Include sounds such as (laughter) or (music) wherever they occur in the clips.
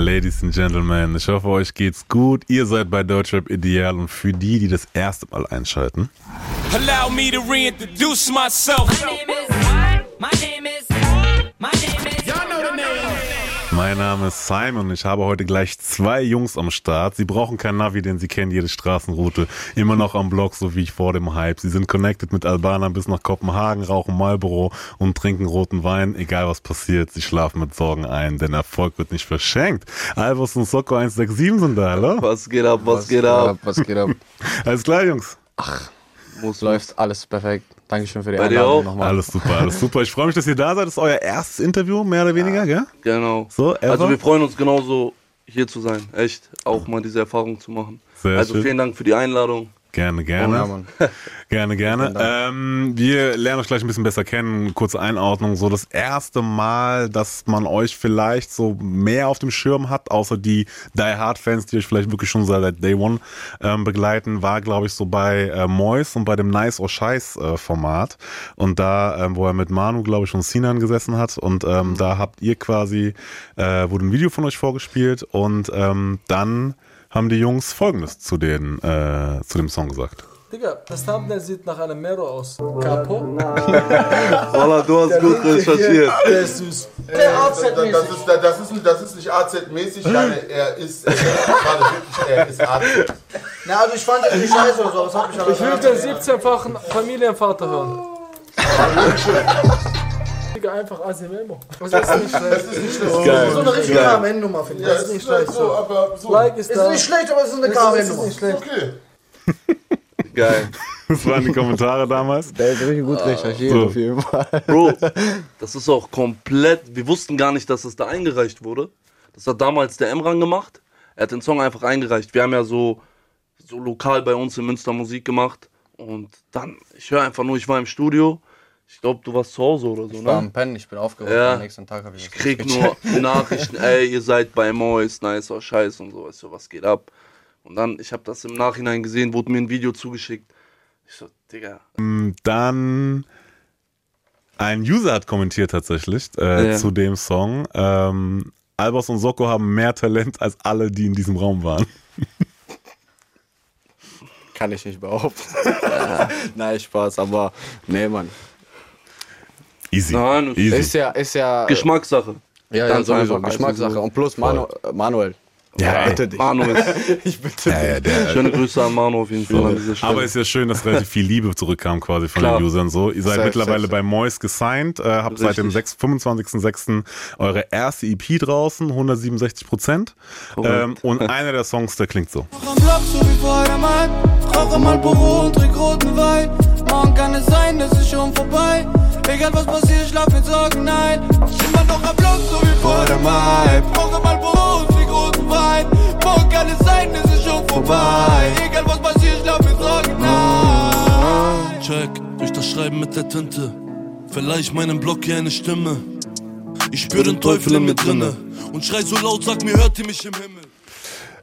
Ladies and Gentlemen, ich hoffe, euch geht's gut. Ihr seid bei Deutschrap Ideal und für die, die das erste Mal einschalten. Allow me to reintroduce myself. My name is, my name is, Mein Name ist Simon und ich habe heute gleich zwei Jungs am Start. Sie brauchen kein Navi, denn sie kennen jede Straßenroute. Immer noch am Block, so wie ich vor dem Hype. Sie sind connected mit Albanern bis nach Kopenhagen, rauchen Marlboro und trinken roten Wein. Egal was passiert, sie schlafen mit Sorgen ein, denn Erfolg wird nicht verschenkt. Albus und Soko 167 sind da, hallo? Was geht ab, was, was geht ab? Was geht ab? Alles klar, Jungs? Ach, muss läuft alles perfekt. Dankeschön für die Bei Einladung nochmal. Alles super, alles super. Ich freue mich, dass ihr da seid. Das ist euer erstes Interview, mehr oder weniger, ja, gell? Genau. So, ever? Also wir freuen uns genauso, hier zu sein. Echt, auch mal diese Erfahrung zu machen. Sehr also schön. vielen Dank für die Einladung. Gerne, gerne. Oh, ja, gerne, (laughs) gerne. Ähm, wir lernen euch gleich ein bisschen besser kennen. Kurze Einordnung. So das erste Mal, dass man euch vielleicht so mehr auf dem Schirm hat, außer die Die Hard Fans, die euch vielleicht wirklich schon seit Day One ähm, begleiten, war, glaube ich, so bei äh, Mois und bei dem Nice or Scheiß äh, Format. Und da, ähm, wo er mit Manu, glaube ich, und Sinan gesessen hat. Und ähm, da habt ihr quasi, äh, wurde ein Video von euch vorgespielt und ähm, dann haben die Jungs folgendes zu, den, äh, zu dem Song gesagt. Digga, das Thumbnail sieht nach einem Mero aus. Capo? (laughs) Voila, du hast gut recherchiert. Der ist süß. Der AZ-mäßig. Das ist, das, ist, das ist nicht AZ-mäßig, er ist, er ist, er ist AZ. Na, also ich fand das nicht scheiße oder so, das hat mich Ich will den 17-fachen Familienvater hören. Digga, einfach Asimemo. Das ist nicht schlecht. Das ist nicht schlecht. Oh, so eine richtige KMN-Nummer, finde ich. das ist nicht schlecht. So, aber so. Like ist, ist nicht schlecht, aber es ist eine KMN-Nummer. Ist nicht Okay. (laughs) Geil. (laughs) Das waren die Kommentare damals. Der ist richtig gut recherchiert so. auf jeden Fall. Bro, das ist auch komplett. Wir wussten gar nicht, dass es da eingereicht wurde. Das hat damals der Emran gemacht. Er hat den Song einfach eingereicht. Wir haben ja so, so lokal bei uns in Münster Musik gemacht. Und dann, ich höre einfach nur, ich war im Studio ich glaube, du warst zu Hause oder so, ich ne? war am Pennen, ich bin aufgewacht. Ja. Am nächsten Tag habe ich Ich krieg nur (laughs) Nachrichten, ey, ihr seid bei Mois, nice, oh, scheiße und so, weißt du, was geht ab? Und dann, ich habe das im Nachhinein gesehen, wurde mir ein Video zugeschickt. Ich so, Digga. Mm, dann ein User hat kommentiert tatsächlich äh, ja. zu dem Song. Ähm, Albers und Soko haben mehr Talent als alle, die in diesem Raum waren. Kann ich nicht behaupten. (laughs) Nein, Spaß, aber nee, Mann. Easy. Nein, Easy. Ist ja, ist ja Geschmackssache. Ja, ja, sowieso. Geschmackssache. Und plus Manu, Manuel. Ja, bitte dich. Manu ist. (laughs) ich bitte ja, ja, der, Schöne Grüße an Manu auf jeden Fall Stelle. Aber es ist ja schön, dass relativ viel Liebe zurückkam quasi von Klar. den Usern so. Ihr seid safe, mittlerweile safe, bei Mois gesigned, äh, habt Richtig. seit dem 25.06. eure erste EP draußen, 167 Prozent. Ähm, und einer der Songs, der klingt so. Rauche mal Büro und trink roten Wein. Morgen kann es sein, es schon vorbei. Egal was passiert, schlaf mit Sorgen ein. Immer noch am Block, so wie vor der Mai. Rauche mal Büro und trink roten Wein. Morgen kann es sein, es schon vorbei. Egal was passiert, schlaf mit Sorgen ein. Check, durch das Schreiben mit der Tinte. Vielleicht meinem Block hier eine Stimme. Ich spür den Teufel in mir drinne. Und schrei so laut, sag mir, hört ihr mich im Himmel.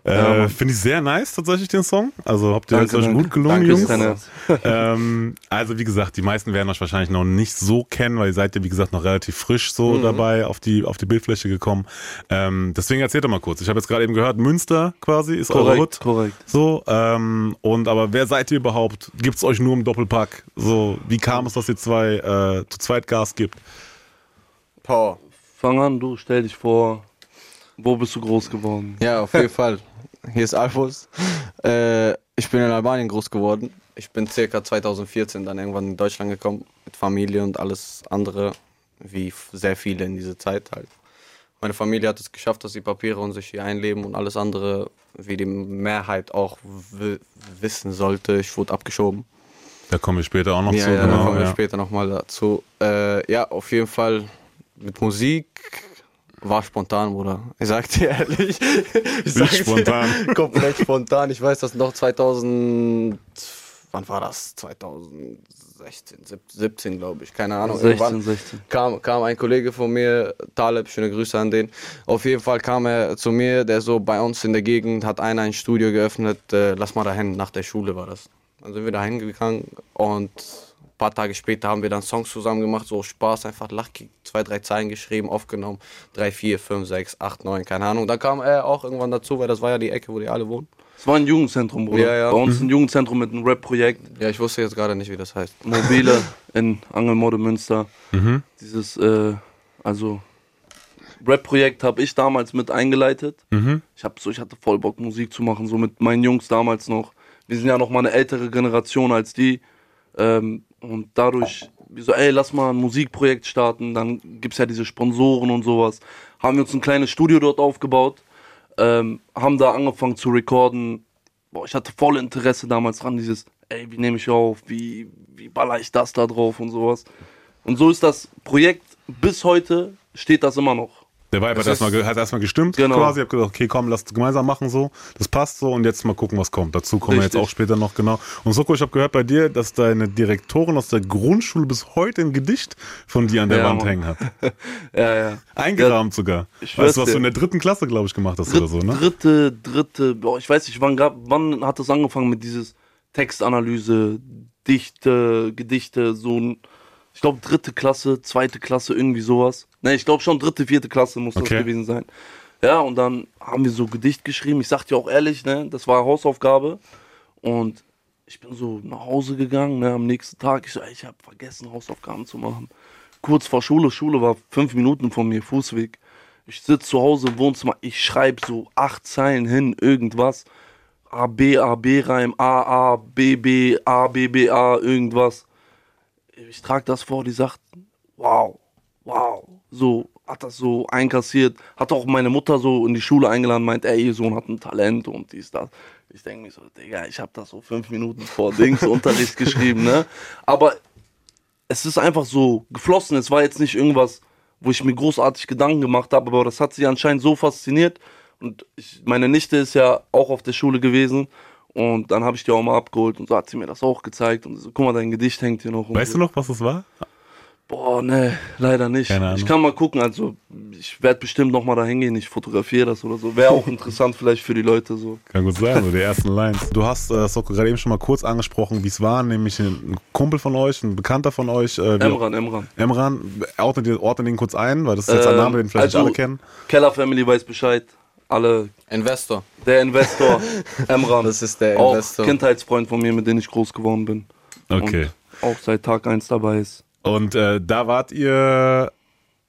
Äh, Finde ich sehr nice tatsächlich den Song. Also habt ihr euch gut gelungen, Danke, Jungs. (laughs) ähm, also wie gesagt, die meisten werden euch wahrscheinlich noch nicht so kennen, weil ihr seid ja wie gesagt noch relativ frisch so mhm. dabei auf die auf die Bildfläche gekommen. Ähm, deswegen erzählt doch mal kurz. Ich habe jetzt gerade eben gehört, Münster quasi ist korrekt, eure Hut. Korrekt. So ähm, und aber wer seid ihr überhaupt? Gibt's euch nur im Doppelpack? So wie kam es, dass ihr zwei äh, zu zweit Gas gibt? Power. Fang an, du stell dich vor. Wo bist du groß geworden? Ja, auf jeden Fall. Hier ist Alfos. Äh, ich bin in Albanien groß geworden. Ich bin circa 2014 dann irgendwann in Deutschland gekommen mit Familie und alles andere, wie sehr viele in dieser Zeit halt. Meine Familie hat es geschafft, dass sie Papiere und sich hier einleben und alles andere, wie die Mehrheit auch wissen sollte, ich wurde abgeschoben. Da komme ich später auch noch ja, zu. Ja, genau, da kommen wir ja. später nochmal dazu. Äh, ja, auf jeden Fall mit Musik war spontan, Bruder. Ich sag dir ehrlich. Ich sag spontan. Dir, (laughs) komplett spontan. Ich weiß, dass noch 2000. Wann war das? 2016, 17, glaube ich. Keine Ahnung. 16, 16. Kam, kam ein Kollege von mir, Taleb, schöne Grüße an den. Auf jeden Fall kam er zu mir, der so bei uns in der Gegend hat einer ein Studio geöffnet. Äh, lass mal dahin, nach der Schule war das. Dann sind wir da hingegangen und paar Tage später haben wir dann Songs zusammen gemacht, so Spaß, einfach Lachkick, zwei, drei Zeilen geschrieben, aufgenommen, drei, vier, fünf, sechs, acht, neun, keine Ahnung. Dann kam er auch irgendwann dazu, weil das war ja die Ecke, wo die alle wohnen. Es war ein Jugendzentrum, Bruder. Ja, ja. Bei uns ein Jugendzentrum mit einem Rap-Projekt. Ja, ich wusste jetzt gerade nicht, wie das heißt. Mobile in Angelmode Münster. Dieses, äh, also Rap-Projekt habe ich damals mit eingeleitet. Ich habe so, ich hatte voll Bock Musik zu machen, so mit meinen Jungs damals noch. Wir sind ja noch mal eine ältere Generation als die. Ähm, und dadurch, so, ey, lass mal ein Musikprojekt starten. Dann gibt's ja diese Sponsoren und sowas. Haben wir uns ein kleines Studio dort aufgebaut. Ähm, haben da angefangen zu recorden. Boah, ich hatte voll Interesse damals dran, dieses, ey, wie nehme ich auf, wie, wie baller ich das da drauf und sowas. Und so ist das Projekt bis heute, steht das immer noch. Der Vibe hat erstmal, hat erstmal gestimmt Genau. quasi. Ich hab gesagt, okay, komm, lass gemeinsam machen so. Das passt so und jetzt mal gucken, was kommt. Dazu kommen wir jetzt Richtig. auch später noch genau. Und Soko, ich habe gehört bei dir, dass deine Direktorin aus der Grundschule bis heute ein Gedicht von dir an der Ja, Wand Mann. hängen hat. (laughs) Ja, ja. Eingerahmt sogar. ich Weißt du, was du in der dritten Klasse, glaube ich, gemacht hast Dritt, oder so, ne? Dritte, dritte, boah, ich weiß nicht, wann, gab, wann hat das angefangen mit dieses Textanalyse, Dichte, Gedichte, so ein, ich glaube dritte Klasse, zweite Klasse, irgendwie sowas. Ne, ich glaube schon dritte, vierte Klasse muss das Okay. gewesen sein. Ja, und dann haben wir so Gedicht geschrieben. Ich sag dir auch ehrlich, ne, das war Hausaufgabe. Und ich bin so nach Hause gegangen, ne, am nächsten Tag. Ich ich habe vergessen, Hausaufgaben zu machen. Kurz vor Schule, Schule war fünf Minuten von mir, Fußweg. Ich sitze zu Hause im Wohnzimmer, ich schreibe so acht Zeilen hin, irgendwas. A, B, A, B Reim, A, A, B, B, A, B, B, A, irgendwas. Ich trage das vor, die sagt, wow, wow. So, hat das so einkassiert. Hat auch meine Mutter so in die Schule eingeladen, meint, ey, ihr Sohn hat ein Talent und dies, das. Ich denke mir so, Digga, ich habe das so fünf Minuten vor Dings (laughs) Unterricht geschrieben, ne? Aber es ist einfach so geflossen. Es war jetzt nicht irgendwas, wo ich mir großartig Gedanken gemacht habe, aber das hat sie anscheinend so fasziniert. Und ich, meine Nichte ist ja auch auf der Schule gewesen. Und dann habe ich die auch mal abgeholt und so hat sie mir das auch gezeigt. Und so, guck mal, dein Gedicht hängt hier noch. Weißt so. du noch, was das war? Boah, ne, leider nicht. Keine Ahnung. Ich kann mal gucken, also ich werde bestimmt noch mal da hingehen, ich fotografiere das oder so. Wäre auch interessant vielleicht für die Leute so. Kann gut sein, so die ersten Lines. Du hast äh, Soko gerade eben schon mal kurz angesprochen, wie es war, nämlich ein Kumpel von euch, ein Bekannter von euch. Äh, Emran, Emran. Emran, ordnet, ordnet ihn kurz ein, weil das ist jetzt ein Ähm, Name, den vielleicht also- nicht alle kennen. Keller Family weiß Bescheid. Alle, Investor. der Investor, (laughs) Emran. Das ist der auch Investor. Kindheitsfreund von mir, mit dem ich groß geworden bin. Okay. Und auch seit Tag 1 dabei ist. Und äh, da wart ihr,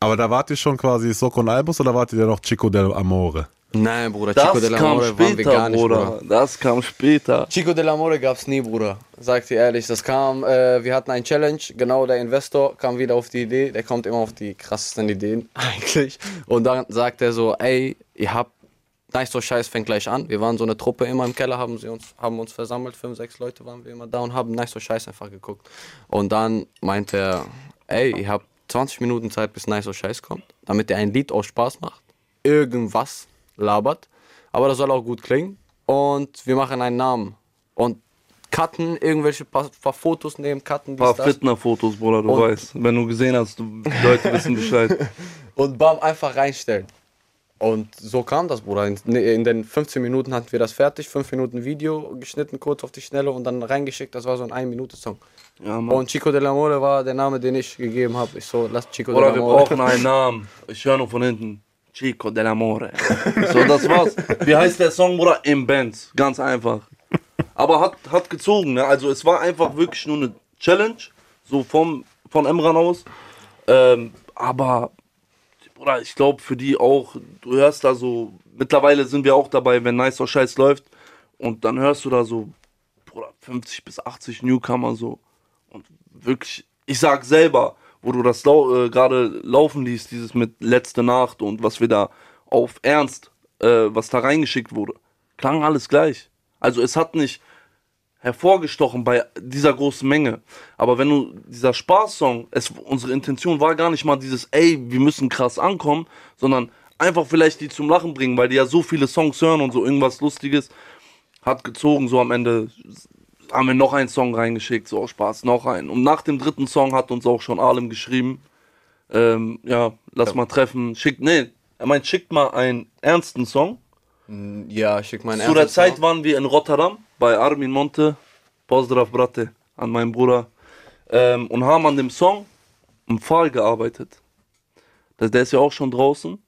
aber da wart ihr schon quasi Soko und Albus oder wart ihr noch Chico del Amore? Nein, Bruder, Das Chico de la kam More waren wir später, gar nicht, Bruder. Bruder. Das kam später. Chico de la More gab's nie, Bruder. Sag dir ehrlich, das kam, äh, wir hatten ein Challenge, genau der Investor kam wieder auf die Idee, der kommt immer auf die krassesten Ideen, (laughs) eigentlich. Und dann sagt er so, ey, ihr habt, nice so Scheiß fängt gleich an. Wir waren so eine Truppe immer im Keller, haben sie uns, haben uns versammelt, fünf, sechs Leute waren wir immer da und haben nice so Scheiß einfach geguckt. Und dann meint er, ey, ihr habt 20 Minuten Zeit, bis nice so Scheiß kommt, damit ihr ein Lied aus Spaß macht, irgendwas labert, aber das soll auch gut klingen und wir machen einen Namen und cutten irgendwelche paar, paar Fotos nehmen, cutten Ein paar Fitner-Fotos, Bruder, du Und- weißt. Wenn du gesehen hast, du, die Leute wissen Bescheid. (laughs) und bam, einfach reinstellen. Und so kam das, Bruder. In, in den 15 Minuten hatten wir das fertig, 5 Minuten Video geschnitten, kurz auf die Schnelle und dann reingeschickt. Das war so ein 1-Minute-Song. Ja. Und Chico de la More war der Name, den ich gegeben habe. Ich so, lass Chico Oder de wir la More. brauchen einen Namen. Ich höre nur von hinten. Chico dell'Amore. (laughs) So, das war's. Wie heißt der Song, Bruder? Im Bands. Ganz einfach. Aber hat, hat gezogen, ne? Also es war einfach wirklich nur eine Challenge. So vom, von Emran aus. Ähm, aber, Bruder, ich glaube für die auch, du hörst da so, mittlerweile sind wir auch dabei, wenn Nicer Scheiß läuft. Und dann hörst du da so, Bruder, 50 bis 80 Newcomer so. Und wirklich, ich sag selber, wo du das lau äh, gerade laufen liest, dieses mit letzte Nacht und was wir da auf Ernst, äh, was da reingeschickt wurde, klang alles gleich. Also es hat nicht hervorgestochen bei dieser großen Menge. Aber wenn du dieser Spaßsong, es, unsere Intention war gar nicht mal dieses, ey, wir müssen krass ankommen, sondern einfach vielleicht die zum Lachen bringen, weil die ja so viele Songs hören und so irgendwas Lustiges hat gezogen, so am Ende haben wir noch einen Song reingeschickt, so aus Spaß, noch einen. Und nach dem dritten Song hat uns auch schon Alem geschrieben, ähm, ja, lass mal treffen, schickt, nee, er meint, schickt mal einen ernsten Song. Ja, schick meinen Zu der Zeit waren wir in Rotterdam bei Armin Monte, Pozdrav Brate, an meinen Bruder. ähm, und haben an dem Song im Fall gearbeitet. Der, der ist ja auch schon draußen.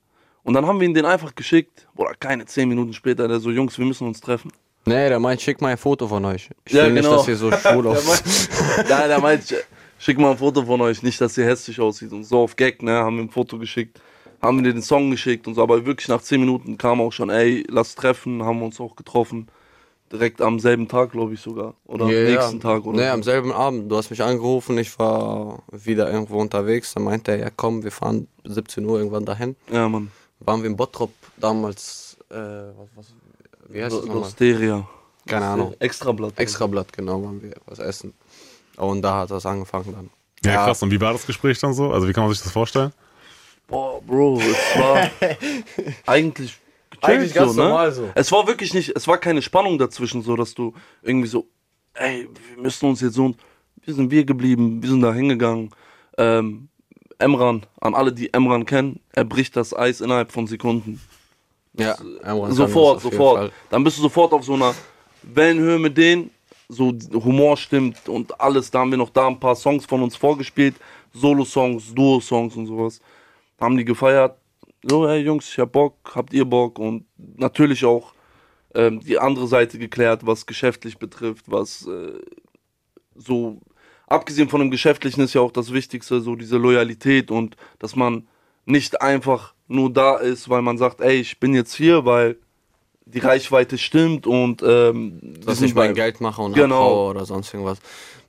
Und dann haben wir ihn den einfach geschickt. Oder keine zehn Minuten später, der so, Jungs, wir müssen uns treffen. Nee, der meint, schick mal ein Foto von euch. Ich Ja, will genau. nicht, dass ihr so schwul (laughs) aussieht. Nein, der meint, schick mal ein Foto von euch, nicht, dass ihr hässlich aussieht. Und so auf Gag, ne, haben wir ein Foto geschickt. Haben wir den Song geschickt und so. Aber wirklich nach zehn Minuten kam auch schon, ey, lass treffen, haben wir uns auch getroffen. Direkt am selben Tag, glaube ich sogar. Oder am nächsten Tag, oder? Nee, so. am selben Abend. Du hast mich angerufen, ich war wieder irgendwo unterwegs. Dann meinte er, ja komm, wir fahren 17 Uhr irgendwann dahin. Ja, Mann. Waren wir in Bottrop damals, äh, was, was, wie heißt das nochmal? Keine Ahnung. Extrablatt. Extrablatt, genau, waren wir was essen. Und da hat das angefangen dann. Ja, krass. Und wie war das Gespräch dann so? Also wie kann man sich das vorstellen? Boah, Bro, es war (laughs) eigentlich Eigentlich ganz so, ne? normal so. Es war wirklich nicht, es war keine Spannung dazwischen, so dass du irgendwie so, ey, wir müssen uns jetzt so und wir sind wir geblieben, wir sind da hingegangen. Ähm, Emran, an alle, die Emran kennen, er bricht das Eis innerhalb von Sekunden. Ja, Emran sofort, sofort. Fall. Dann bist du sofort auf so einer Wellenhöhe mit denen, so Humor stimmt und alles. Da haben wir noch da ein paar Songs von uns vorgespielt, Solo-Songs, Duo-Songs und sowas. Haben die gefeiert. So, hey Jungs, ich hab Bock, habt ihr Bock? Und natürlich auch ähm, die andere Seite geklärt, was geschäftlich betrifft, was äh, so, abgesehen von dem Geschäftlichen ist ja auch das Wichtigste, so diese Loyalität und dass man nicht einfach nur da ist, weil man sagt, ey, ich bin jetzt hier, weil die Reichweite stimmt und ähm, dass ich mein Geld mache und Genau. abhaue oder sonst irgendwas.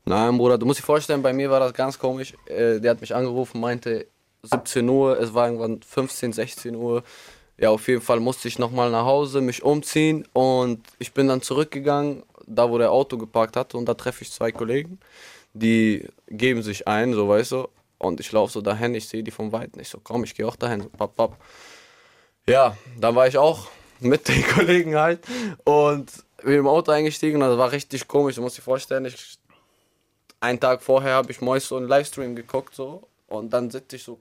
Nein, Bruder, du musst dir vorstellen, bei mir war das ganz komisch. Äh, der hat mich angerufen, meinte 17 Uhr, es war irgendwann 15, 16 Uhr. Ja, auf jeden Fall musste ich nochmal nach Hause, mich umziehen und ich bin dann zurückgegangen, da wo der Auto geparkt hatte und da treffe ich zwei Kollegen, die geben sich ein, so weißt du. Und ich laufe so dahin, ich sehe die vom Weiten. Ich so, komm, ich gehe auch dahin, so papp, papp. Ja, dann war ich auch mit den (laughs) Kollegen halt und bin im Auto eingestiegen und das war richtig komisch. Du musst dir vorstellen, ich, einen Tag vorher habe ich Mois so einen Livestream geguckt so und dann sitze ich so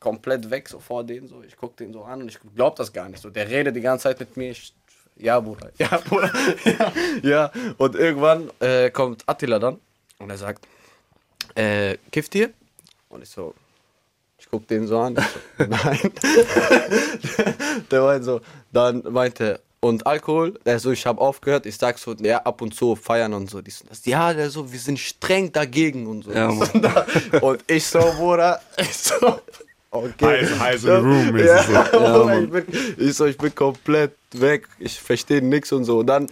komplett weg so vor denen so. Ich gucke den so an und ich glaub das gar nicht so. Der redet die ganze Zeit mit mir. Ich, ja, Bruder. Ja, Bruder. Ja, (laughs) ja. Und irgendwann äh, kommt Attila dann und er sagt, äh, kifft ihr? Und ich so, ich guck den so an. So, (laughs) nein. (laughs) der meinte so, dann meinte, und Alkohol? Der so, ich habe aufgehört. Ich sag so, ja, ab und zu feiern und so. Dies und das. Ja, der so, wir sind streng dagegen und so. Ja, und ich so, Bruder, ich so, okay. Heiß, heiß room mäßig Ja, so. (laughs) Bruder, ich, bin, ich so, ich bin komplett weg. Ich verstehe nichts und so. Und dann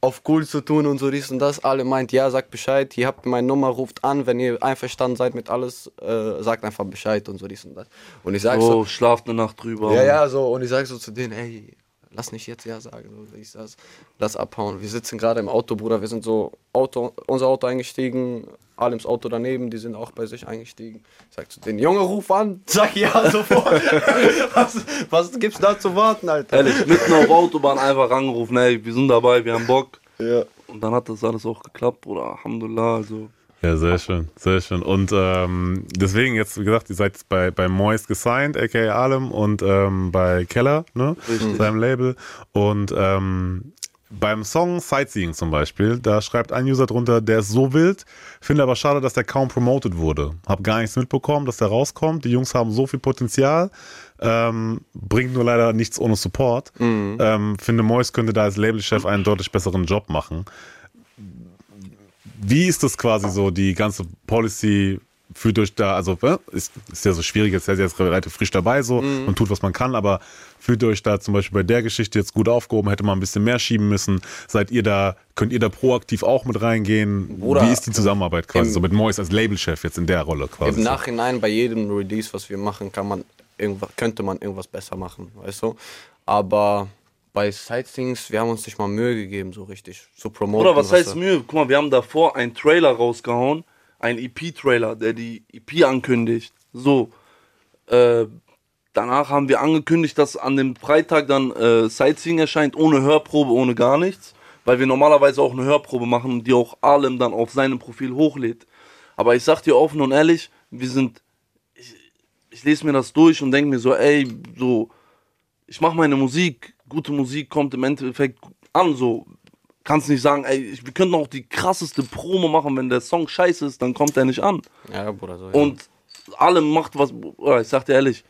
auf cool zu tun und so dies und das. Alle meint, ja, sagt Bescheid. Hier habt ihr meine Nummer, ruft an. Wenn ihr einverstanden seid mit alles, äh, sagt einfach Bescheid und so dies und das. Und ich sag so, Oh, schlaft eine Nacht drüber. ja, ja, so. Und ich sag so zu denen, ey, lass nicht jetzt ja sagen. So, ich das, lass abhauen. Wir sitzen gerade im Auto, Bruder. Wir sind so Auto, unser Auto eingestiegen. Alems Auto daneben, die sind auch bei sich eingestiegen. Ich sag zu denen, Junge, ruf an. (laughs) Sag ja sofort. (laughs) was, was gibt's da zu warten, Alter? Ehrlich, mitten auf Autobahn einfach angerufen, ey, wir sind dabei, wir haben Bock. Ja. Und dann hat das alles auch geklappt, oder Alhamdulillah, also. Ja, sehr schön, sehr schön. Und ähm, deswegen jetzt, wie gesagt, ihr seid jetzt bei, bei Moist gesigned, aka Alem, und ähm, bei Keller, ne? Seinem Label. Und ähm, beim Song Sightseeing zum Beispiel, da schreibt ein User drunter, der ist so wild, finde aber schade, dass der kaum promoted wurde. Hab gar nichts mitbekommen, dass der rauskommt. Die Jungs haben so viel Potenzial, ähm, bringt nur leider nichts ohne Support. Ähm, finde, Moist könnte da als Labelchef einen deutlich besseren Job machen. Wie ist das quasi so, die ganze Policy führt euch da, also äh, ist, ist ja so schwierig, jetzt seid ihr jetzt relativ frisch dabei so und tut, was man kann, aber fühlt ihr euch da zum Beispiel bei der Geschichte jetzt gut aufgehoben, hätte man ein bisschen mehr schieben müssen? Seid ihr da, könnt ihr da proaktiv auch mit reingehen? Bruder, Wie ist die Zusammenarbeit quasi im- so mit Mois als Labelchef jetzt in der Rolle quasi? Im? Nachhinein bei jedem Release, was wir machen, kann man irgendwas, könnte man irgendwas besser machen, weißt du? Aber bei Sightseeings, wir haben uns nicht mal Mühe gegeben, so richtig zu promoten. Oder was heißt Mühe? Guck mal, wir haben davor einen Trailer rausgehauen, einen EP-Trailer, der die EP ankündigt. So. Äh, danach haben wir angekündigt, dass an dem Freitag dann äh, Sightseeing erscheint, ohne Hörprobe, ohne gar nichts. Weil wir normalerweise auch eine Hörprobe machen, die auch Alem dann auf seinem Profil hochlädt. Aber ich sag dir offen und ehrlich, wir sind. Ich, ich lese mir das durch und denke mir so, ey, so, ich mache meine Musik, gute Musik kommt im Endeffekt an, so. Kannst nicht sagen, ey, wir könnten auch die krasseste Promo machen, wenn der Song scheiße ist, dann kommt er nicht an. Ja, Bruder, so. Ja. Und alle macht was, ich sag dir ehrlich,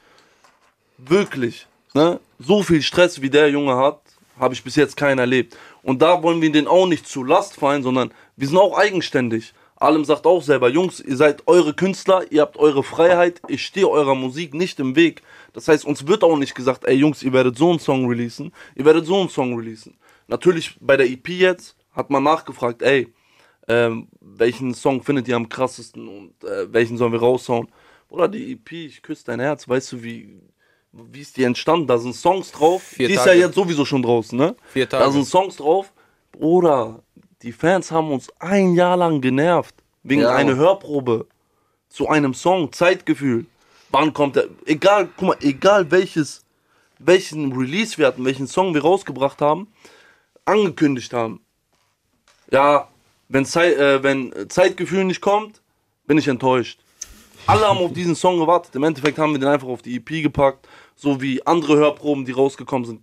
wirklich, ne? So viel Stress wie der Junge hat, habe ich bis jetzt keinen erlebt. Und da wollen wir den auch nicht zu Last fallen, sondern wir sind auch eigenständig. Allem sagt auch selber, Jungs, ihr seid eure Künstler, ihr habt eure Freiheit, ich stehe eurer Musik nicht im Weg. Das heißt, uns wird auch nicht gesagt, ey Jungs, ihr werdet so einen Song releasen, ihr werdet so einen Song releasen. Natürlich bei der EP jetzt hat man nachgefragt, ey, ähm, welchen Song findet ihr am krassesten und äh, welchen sollen wir raushauen? Oder die EP, ich küsse dein Herz, weißt du, wie, wie ist die entstanden? Da sind Songs drauf. Vier die ist Tage. ja jetzt sowieso schon draußen, ne? Vier Tage. Da sind Songs drauf. Oder die Fans haben uns ein Jahr lang genervt. Wegen Ja, einer. Hörprobe. Zu einem Song, Zeitgefühl. Wann kommt der? Egal, guck mal, egal welches, welchen Release wir hatten, welchen Song wir rausgebracht haben, angekündigt haben. Ja, wenn, Zei äh, wenn Zeitgefühl nicht kommt, bin ich enttäuscht. Alle haben auf diesen Song gewartet. Im Endeffekt haben wir den einfach auf die EP gepackt. So wie andere Hörproben, die rausgekommen sind.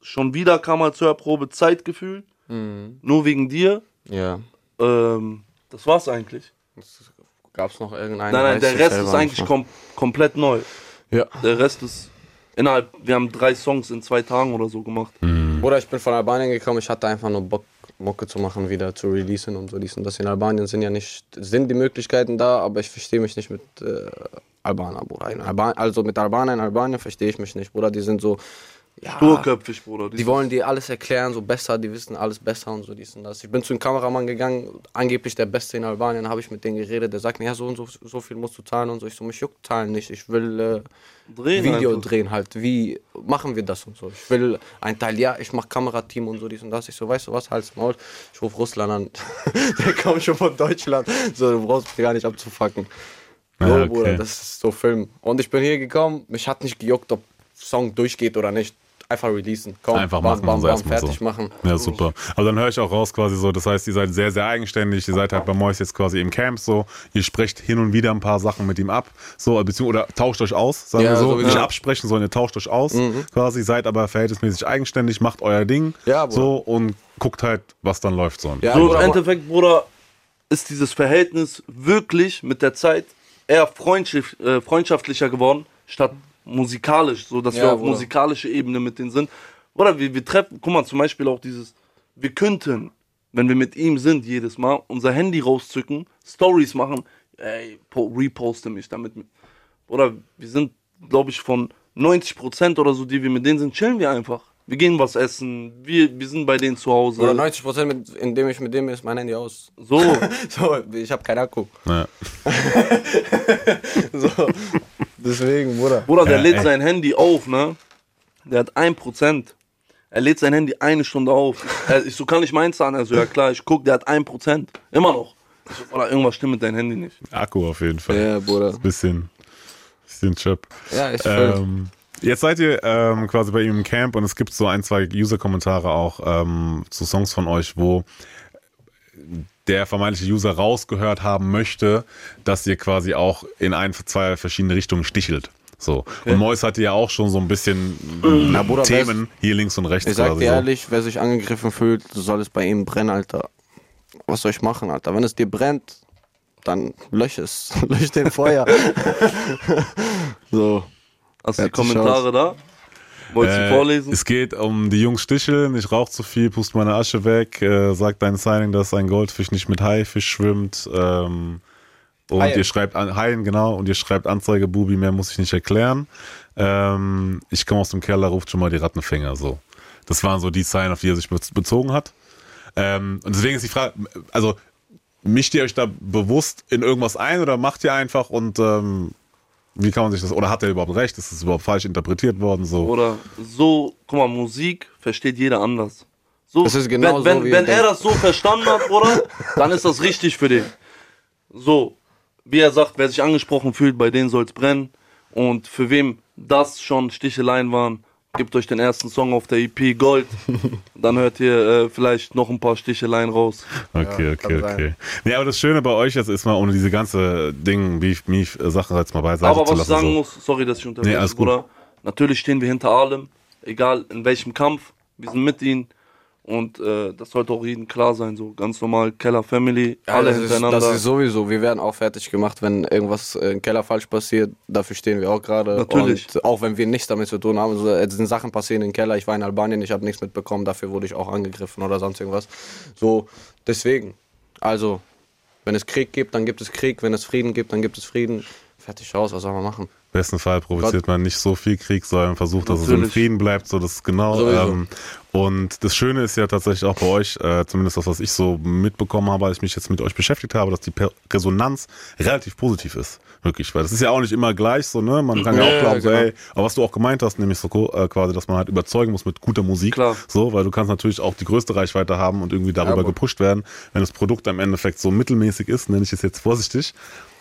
Schon wieder kam als Hörprobe Zeitgefühl. Nur wegen dir. ja. Ähm, das war's eigentlich. Gab es noch irgendeinen? Nein, nein, der Rest ist eigentlich kom komplett neu. Ja. Der Rest ist innerhalb, wir haben drei Songs in zwei Tagen oder so gemacht. Bruder, ich bin von Albanien gekommen, ich hatte einfach nur Bock, Mucke zu machen, wieder zu releasen und so dies und das. In Albanien sind ja nicht, sind die Möglichkeiten da, aber ich verstehe mich nicht mit äh, Albaner, Bruder. Alban also mit Albanern in Albanien verstehe ich mich nicht, Bruder. Die sind so, ja, Sturköpfig, Bruder. die wollen dir alles erklären, so besser, die wissen alles besser und so dies und das. Ich bin zu einem Kameramann gegangen, angeblich der Beste in Albanien, habe ich mit denen geredet, der sagt mir, ja, so und so, so viel musst du zahlen und so. Ich so, mich juckt zahlen nicht, ich will äh, Drehen Video einfach. drehen halt, wie machen wir das und so. Ich will ein Teil, ja, ich mach Kamerateam und so dies und das. Ich so, weißt du was, halt's Maul, ich ruf Russland an, (laughs) der kommt schon von Deutschland, so, du brauchst mich gar nicht abzufacken. So, Ja, okay. Bruder, das ist so Film. Und ich bin hier gekommen, mich hat nicht gejuckt, ob Song durchgeht oder nicht. Einfach releasen. Komm, Einfach bam, machen bam, und bam, erstmal fertig so. machen. Ja, super. Aber dann höre ich auch raus quasi so, das heißt, ihr seid sehr, sehr eigenständig, ihr seid halt bei Mois jetzt quasi im Camp so, ihr sprecht hin und wieder ein paar Sachen mit ihm ab, so, oder tauscht euch aus, sagen Ja, wir so, sowieso. nicht absprechen, sondern ihr tauscht euch aus, quasi, seid aber verhältnismäßig eigenständig, macht euer Ding, Ja, so, und guckt halt, was dann läuft so. Ja, So im Bruder, Endeffekt, Bruder, ist dieses Verhältnis wirklich mit der Zeit eher äh, freundschaftlicher geworden, statt musikalisch, so dass Ja, wir auf Bruder. musikalische Ebene mit denen sind. Oder wir, wir treffen, guck mal, zum Beispiel auch dieses, wir könnten, wenn wir mit ihm sind, jedes Mal, unser Handy rauszücken, Stories machen, ey, po- reposte mich damit. Oder wir sind, glaube ich, von 90% oder so, die wir mit denen sind, chillen wir einfach. Wir gehen was essen, wir, wir sind bei denen zu Hause. Oder 90 Prozent, indem ich mit dem ist mein Handy aus. So. (laughs) So, ich habe keinen Akku. Ja. (laughs) So, deswegen, Bruder. Bruder, der Ja, lädt ey. sein Handy auf, ne? Der hat 1%. Er lädt sein Handy eine Stunde auf. Er, ich so, kann ich meins an? Also, ja klar, ich guck, der hat 1%. Immer noch. Ich so, Bruder, irgendwas stimmt mit deinem Handy nicht. Akku auf jeden Fall. Ja, Bruder. Bisschen, bisschen Chip. Ja, ich. Ähm, jetzt seid ihr ähm, quasi bei ihm im Camp und es gibt so ein, zwei User-Kommentare auch ähm, zu Songs von euch, wo der vermeintliche User rausgehört haben möchte, dass ihr quasi auch in ein, zwei verschiedene Richtungen stichelt. So. Und Mois hatte ja auch schon so ein bisschen Na, Bruder, Themen hier links und rechts Ich sag quasi. dir so. ehrlich, wer sich angegriffen fühlt, soll es bei ihm brennen, Alter. Was soll ich machen, Alter? Wenn es dir brennt, dann lösch es. (laughs) lösch den Feuer. (laughs) so. Hast du die Kommentare da? Wolltest du Äh, vorlesen? Es geht um die Jungs sticheln, ich rauche zu viel, pust meine Asche weg, äh, sagt dein Signing, dass ein Goldfisch nicht mit Haifisch schwimmt. Ähm, und Haien. ihr schreibt an Haien, genau, und ihr schreibt Anzeige, Bubi, mehr muss ich nicht erklären. Ähm, ich komme aus dem Keller, ruft schon mal die Rattenfänger. So. Das waren so die Zeilen, auf die er sich bez- bezogen hat. Ähm, und deswegen ist die Frage, also mischt ihr euch da bewusst in irgendwas ein oder macht ihr einfach und ähm, wie kann man sich das, oder hat er überhaupt recht? Ist es überhaupt falsch interpretiert worden? So? Oder so, guck mal, Musik versteht jeder anders. So, Es ist genau wenn, wenn, so, wie wenn er denkt. das so verstanden hat, Bruder, dann ist das richtig für den. So, wie er sagt, wer sich angesprochen fühlt, bei denen soll's brennen. Und für wem das schon Sticheleien waren, gebt euch den ersten Song auf der EP Gold. (laughs) Dann hört ihr äh, vielleicht noch ein paar Sticheleien raus. Okay, Ja, okay, okay. Nee, aber das Schöne bei euch jetzt ist mal, ohne diese ganze Ding, Beef, Beef, äh, Sachen jetzt mal beiseite Aber zu was ich lassen. sagen so. muss, sorry, dass ich unterbreche, Nee, alles gut. Bruder. Natürlich stehen wir hinter allem, egal in welchem Kampf. Wir sind mit ihnen Und äh, das sollte auch jedem klar sein, so ganz normal, Keller Family, ja, alle das hintereinander. Ist, das ist sowieso, wir werden auch fertig gemacht, wenn irgendwas im Keller falsch passiert, dafür stehen wir auch gerade. Natürlich. Und auch wenn wir nichts damit zu tun haben, so, es sind Sachen passieren im Keller, ich war in Albanien, ich habe nichts mitbekommen, dafür wurde ich auch angegriffen oder sonst irgendwas. So, deswegen, also, wenn es Krieg gibt, dann gibt es Krieg, wenn es Frieden gibt, dann gibt es Frieden. Fertig aus, was soll man machen? Besten Fall provoziert man nicht so viel Krieg, sondern versucht, dass Natürlich. es in Frieden bleibt. So, das ist genau. Ähm, und das Schöne ist ja tatsächlich auch bei euch, äh, zumindest das, was ich so mitbekommen habe, als ich mich jetzt mit euch beschäftigt habe, dass die Resonanz relativ positiv ist. Wirklich, weil das ist ja auch nicht immer gleich so, ne? Man kann ja, ja auch glauben, so, genau. ey, aber was du auch gemeint hast, nämlich so äh, quasi, dass man halt überzeugen muss mit guter Musik. Klar. So, weil du kannst natürlich auch die größte Reichweite haben und irgendwie darüber ja, gepusht werden. Wenn das Produkt im Endeffekt so mittelmäßig ist, nenne ich es jetzt vorsichtig,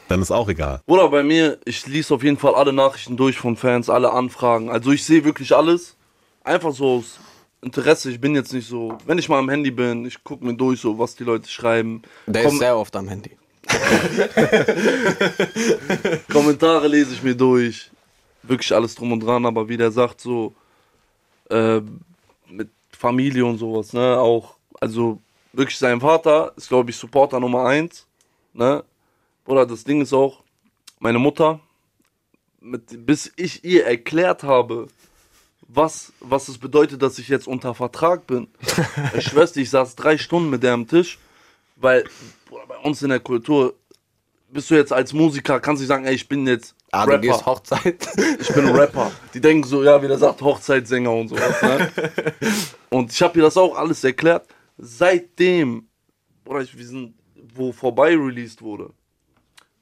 dann ist auch egal. Oder bei mir, ich lese auf jeden Fall alle Nachrichten durch von Fans, alle Anfragen. Also ich sehe wirklich alles. Einfach so aus Interesse. Ich bin jetzt nicht so, wenn ich mal am Handy bin, ich gucke mir durch, so was die Leute schreiben. Der Kom ist sehr oft am Handy. (laughs) Kommentare lese ich mir durch. Wirklich alles drum und dran, aber wie der sagt, so äh, mit Familie und sowas, ne? Auch, also wirklich sein Vater ist, glaube ich, Supporter Nummer eins, ne? Oder das Ding ist auch, meine Mutter, mit, bis ich ihr erklärt habe, was, was es bedeutet, dass ich jetzt unter Vertrag bin. (laughs) ich schwör's dir, ich saß drei Stunden mit der am Tisch, weil bei uns in der Kultur bist du jetzt als Musiker, kannst du sagen, ey, ich bin jetzt ah, Rapper. du gehst Hochzeit. Ich bin Rapper. Die denken so, ja, wie der sagt, Hochzeitsänger und sowas. Ne? (laughs) Und ich habe ihr das auch alles erklärt. Seitdem, oder ich, wir sind, wo vorbei released wurde,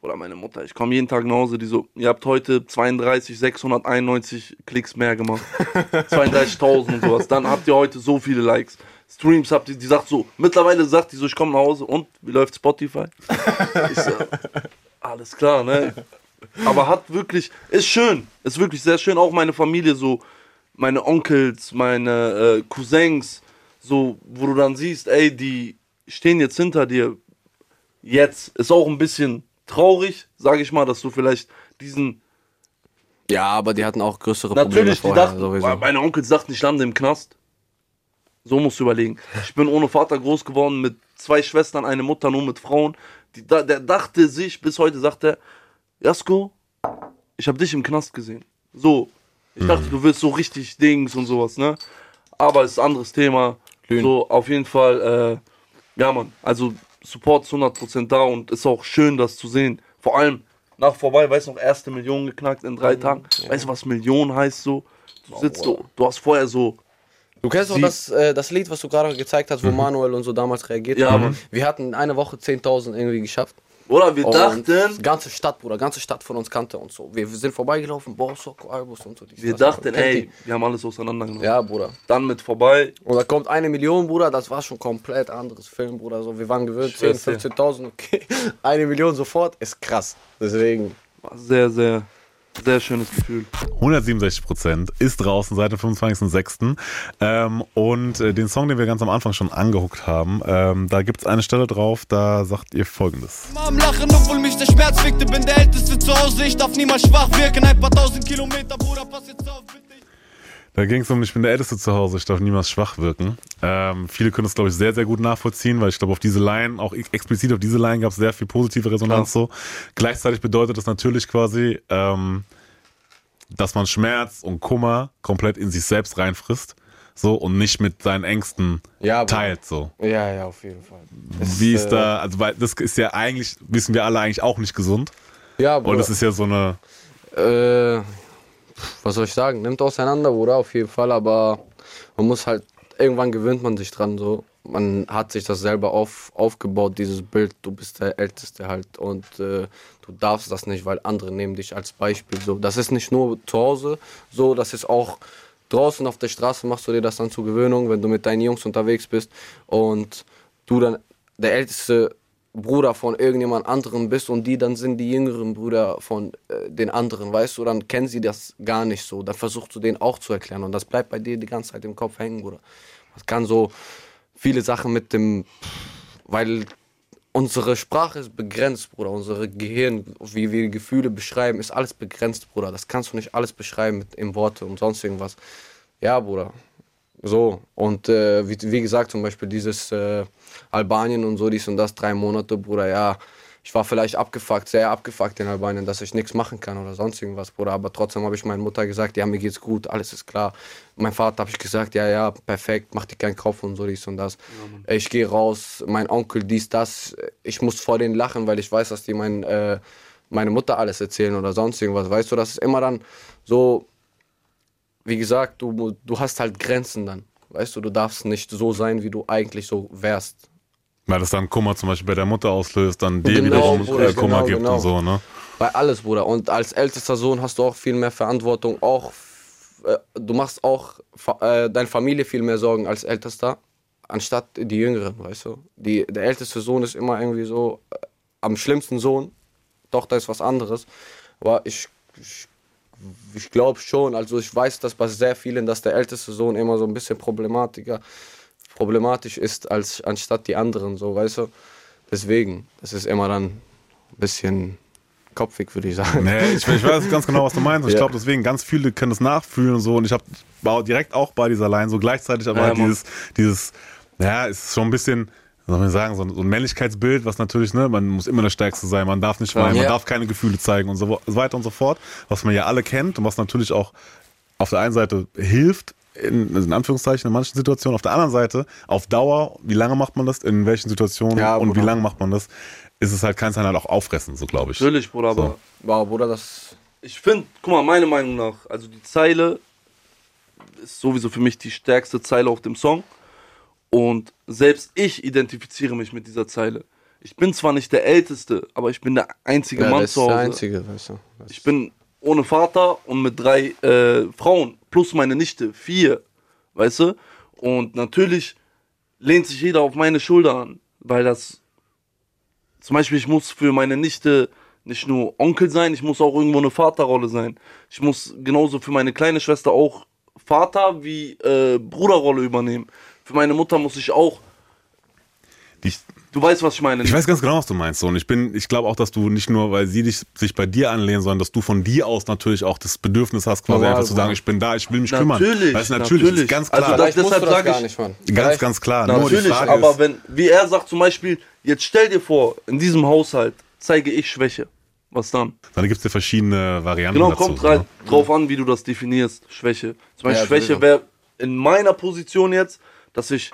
oder meine Mutter, ich komme jeden Tag nach Hause, die so, ihr habt heute 32, 691 Klicks mehr gemacht. (laughs) 32.000 und sowas. Dann habt ihr heute so viele Likes. Streams habt ihr, die sagt so, mittlerweile sagt die so, ich komme nach Hause und, wie läuft Spotify? (laughs) Ich so, alles klar, ne? Aber hat wirklich, ist schön, ist wirklich sehr schön, auch meine Familie so, meine Onkels, meine äh, Cousins, so, wo du dann siehst, ey, die stehen jetzt hinter dir. Jetzt ist auch ein bisschen traurig, sage ich mal, dass du vielleicht diesen. Ja, aber die hatten auch größere Natürlich, Probleme vorher, die dachten, sowieso. meine Onkels dachten, ich lande im Knast. So musst du überlegen. Ich bin ohne Vater groß geworden, mit zwei Schwestern, eine Mutter, nur mit Frauen. Die, der dachte sich, bis heute sagt er, Jasko, ich habe dich im Knast gesehen. So. Ich mhm. dachte, du wirst so richtig Dings und sowas, ne? Aber ist ein anderes Thema. Lühn. So, auf jeden Fall, äh, ja, Mann. Also, Support ist 100% da und ist auch schön, das zu sehen. Vor allem nach vorbei, weißt du noch, erste Million geknackt in drei mhm. Tagen. Weißt du, was Million heißt so? Du sitzt so, du hast vorher so. Du kennst auch das, äh, das Lied, was du gerade gezeigt hast, wo mhm. Manuel und so damals reagiert ja, haben. Wir hatten eine Woche 10.000 irgendwie geschafft. Oder wir und dachten. Ganze Stadt, Bruder, ganze Stadt von uns kannte und so. Wir, sind vorbeigelaufen, boah, Soko, Albus und so. Wir dachten, ey, wir haben alles auseinandergenommen. Ja, Bruder. Dann mit vorbei. Und da kommt eine Million, Bruder, das war schon komplett anderes Film, Bruder. So, wir waren gewöhnt, 10, 15.000, okay. (laughs) Eine Million sofort ist krass. Deswegen. War sehr, sehr sehr schönes Gefühl. 167 Prozent ist draußen seit dem 25.06. Ähm, und äh, den Song, den wir ganz am Anfang schon angehuckt haben, ähm, da gibt es eine Stelle drauf, da sagt ihr folgendes. Am Lachen, obwohl mich der Schmerz fickte, bin der Älteste zu Hause, ich darf niemals schwach wirken, ein paar tausend Kilometer, Bruder, pass jetzt auf, bitte. Da ging es um, ich bin der Älteste zu Hause, ich darf niemals schwach wirken. Ähm, viele können das, glaube ich, sehr, sehr gut nachvollziehen, weil ich glaube, auf diese Line, auch explizit auf diese Line gab es sehr viel positive Resonanz Klar. so. Gleichzeitig bedeutet das natürlich quasi, ähm, dass man Schmerz und Kummer komplett in sich selbst reinfrisst. So und nicht mit seinen Ängsten ja, teilt. So. Ja, ja, auf jeden Fall. Wie ist äh, da, also weil das ist ja eigentlich, wissen wir alle eigentlich auch nicht gesund. Ja, Bruder. Und das ist ja so eine. Äh, was soll ich sagen, nimmt auseinander, oder? Auf jeden Fall, aber man muss halt, irgendwann gewöhnt man sich dran, so. Man hat sich das selber auf, aufgebaut, dieses Bild, du bist der Älteste halt und äh, du darfst das nicht, weil andere nehmen dich als Beispiel, so. Das ist nicht nur zu Hause, so, das ist auch draußen auf der Straße machst du dir das dann zur Gewöhnung, wenn du mit deinen Jungs unterwegs bist und du dann der Älteste Bruder von irgendjemand anderem bist und die dann sind die jüngeren Brüder von äh, den anderen, weißt du, dann kennen sie das gar nicht so. Dann versuchst du denen auch zu erklären und das bleibt bei dir die ganze Zeit im Kopf hängen, Bruder. Das kann so viele Sachen mit dem, weil unsere Sprache ist begrenzt, Bruder. Unsere Gehirn, wie wir Gefühle beschreiben, ist alles begrenzt, Bruder. Das kannst du nicht alles beschreiben mit, in Worte und sonst irgendwas. Ja, Bruder. So, und äh, wie, wie, gesagt, zum Beispiel dieses äh, Albanien und so, dies und das, drei Monate, Bruder, ja. Ich war vielleicht abgefuckt, sehr abgefuckt in Albanien, dass ich nichts machen kann oder sonst irgendwas, Bruder. Aber trotzdem habe ich meiner Mutter gesagt, ja, mir geht's gut, alles ist klar. Mein Vater habe ich gesagt, ja, ja, perfekt, mach dir keinen Kopf und so, dies und das. Ja, ich gehe raus, mein Onkel, dies, das. Ich muss vor denen lachen, weil ich weiß, dass die mein, äh, meine Mutter alles erzählen oder sonst irgendwas. Weißt du, das ist immer dann so, wie gesagt, du, du hast halt Grenzen dann. Weißt du, du darfst nicht so sein, wie du eigentlich so wärst. Weil das dann Kummer zum Beispiel bei der Mutter auslöst, dann dir genau, wiederum Bruder, Kummer genau, gibt genau. und so, ne? Bei alles, Bruder. Und als ältester Sohn hast du auch viel mehr Verantwortung. Auch, äh, du machst auch äh, deine Familie viel mehr Sorgen als ältester, anstatt die Jüngeren, weißt du? Die, der älteste Sohn ist immer irgendwie so äh, am schlimmsten Sohn. Tochter ist was anderes. Aber ich, ich ich glaube schon. Also ich weiß, dass bei sehr vielen, dass der älteste Sohn immer so ein bisschen problematischer, problematisch ist als anstatt die anderen, so weißt du. Deswegen, das ist immer dann ein bisschen kopfig, würde ich sagen. Nee, ich, ich, weiß ganz genau, was du meinst. Und ich glaube, deswegen, ganz viele können das nachfühlen und so. Und ich war direkt auch bei dieser Line, so gleichzeitig aber ja, dieses, dieses, ja, ist schon ein bisschen soll man sagen, so ein, so ein, Männlichkeitsbild, was natürlich, ne, man muss immer der Stärkste sein, man darf nicht weinen, ja. man darf keine Gefühle zeigen und so weiter und so fort, was man ja alle kennt und was natürlich auch auf der einen Seite hilft, in, in Anführungszeichen in manchen Situationen, auf der anderen Seite, auf Dauer, wie lange macht man das, in welchen Situationen ja, und wie lange macht man das, ist es halt, kann es halt auch auffressen, so glaube ich. Natürlich, Bruder, so. aber, wow, Bruder, das... Ich finde, guck mal, meine Meinung nach, also die Zeile ist sowieso für mich die stärkste Zeile auf dem Song. Und selbst ich identifiziere mich mit dieser Zeile. Ich bin zwar nicht der Älteste, aber ich bin der einzige ja, Mann zu Hause. Der einzige, weißt du. Ich bin ohne Vater und mit drei äh, Frauen plus meine Nichte, vier, weißt du? Und natürlich lehnt sich jeder auf meine Schulter an, weil das zum Beispiel ich muss für meine Nichte nicht nur Onkel sein, ich muss auch irgendwo eine Vaterrolle sein. Ich muss genauso für meine kleine Schwester auch Vater wie äh, Bruderrolle übernehmen. Für meine Mutter muss ich auch. Die, du weißt, was ich meine. Ich weiß ganz genau, was du meinst. Und ich bin, ich glaube auch, dass du nicht nur, weil sie dich, sich bei dir anlehnen, sondern dass du von dir aus natürlich auch das Bedürfnis hast, quasi Normal, einfach zu sagen, ich bin da, ich will mich natürlich, kümmern. Weißt, natürlich, natürlich. ganz klar. Also das, deshalb sage ich, nicht, Mann. ganz, ganz klar. Natürlich, aber ist, wenn, wie er sagt zum Beispiel, jetzt stell dir vor, in diesem Haushalt zeige ich Schwäche. Was dann? Dann gibt es ja verschiedene Varianten. Genau, kommt dazu, halt drauf an, wie du das definierst, Schwäche. Zum Beispiel ja, Schwäche wäre in meiner Position jetzt, dass ich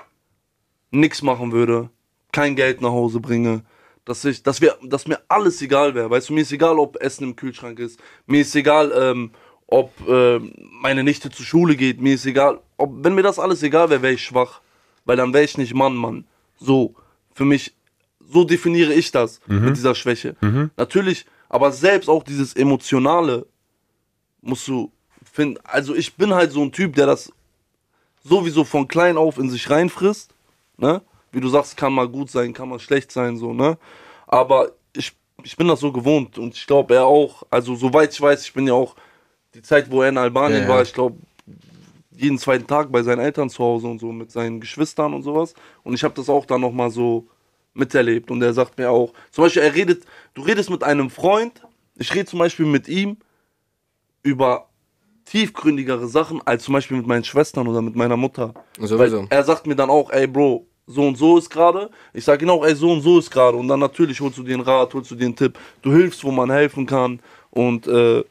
nichts machen würde, kein Geld nach Hause bringe, dass ich, dass wir, dass mir alles egal wäre. Weißt du, mir ist egal, ob Essen im Kühlschrank ist, mir ist egal, ähm, ob äh, meine Nichte zur Schule geht, mir ist egal, ob, wenn mir das alles egal wäre, wäre ich schwach, weil dann wäre ich nicht Mann, Mann. So, für mich, so definiere ich das mhm. mit dieser Schwäche. Mhm. Natürlich, aber selbst auch dieses Emotionale musst du finden. Also ich bin halt so ein Typ, der das sowieso von klein auf in sich reinfrisst, ne? Wie du sagst, kann mal gut sein, kann mal schlecht sein, so, ne? Aber ich, ich bin das so gewohnt und ich glaube, er auch, also soweit ich weiß, ich bin ja auch die Zeit, wo er in Albanien ja, war, ich glaube, jeden zweiten Tag bei seinen Eltern zu Hause und so mit seinen Geschwistern und sowas. Und ich habe das auch dann nochmal so miterlebt. Und er sagt mir auch, zum Beispiel, er redet, du redest mit einem Freund, ich rede zum Beispiel mit ihm über tiefgründigere Sachen als zum Beispiel mit meinen Schwestern oder mit meiner Mutter. Sowieso. Er sagt mir dann auch, ey Bro, so und so ist gerade. Ich sage genau, ey, so und so ist gerade. Und dann natürlich holst du dir einen Rat, holst du dir einen Tipp. Du hilfst, wo man helfen kann. Und äh,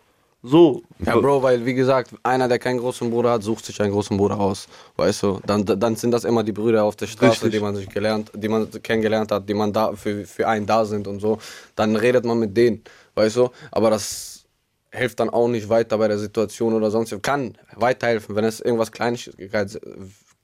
so. Ja, Bro, weil wie gesagt, einer, der keinen großen Bruder hat, sucht sich einen großen Bruder aus. Weißt du? Dann, dann sind das immer die Brüder auf der Straße, Richtig. die man sich gelernt, die man kennengelernt hat, die man da für, für einen da sind und so. Dann redet man mit denen. Weißt du? Aber das hilft dann auch nicht weiter bei der Situation oder sonst. Kann weiterhelfen, wenn es irgendwas Kleinigkeit,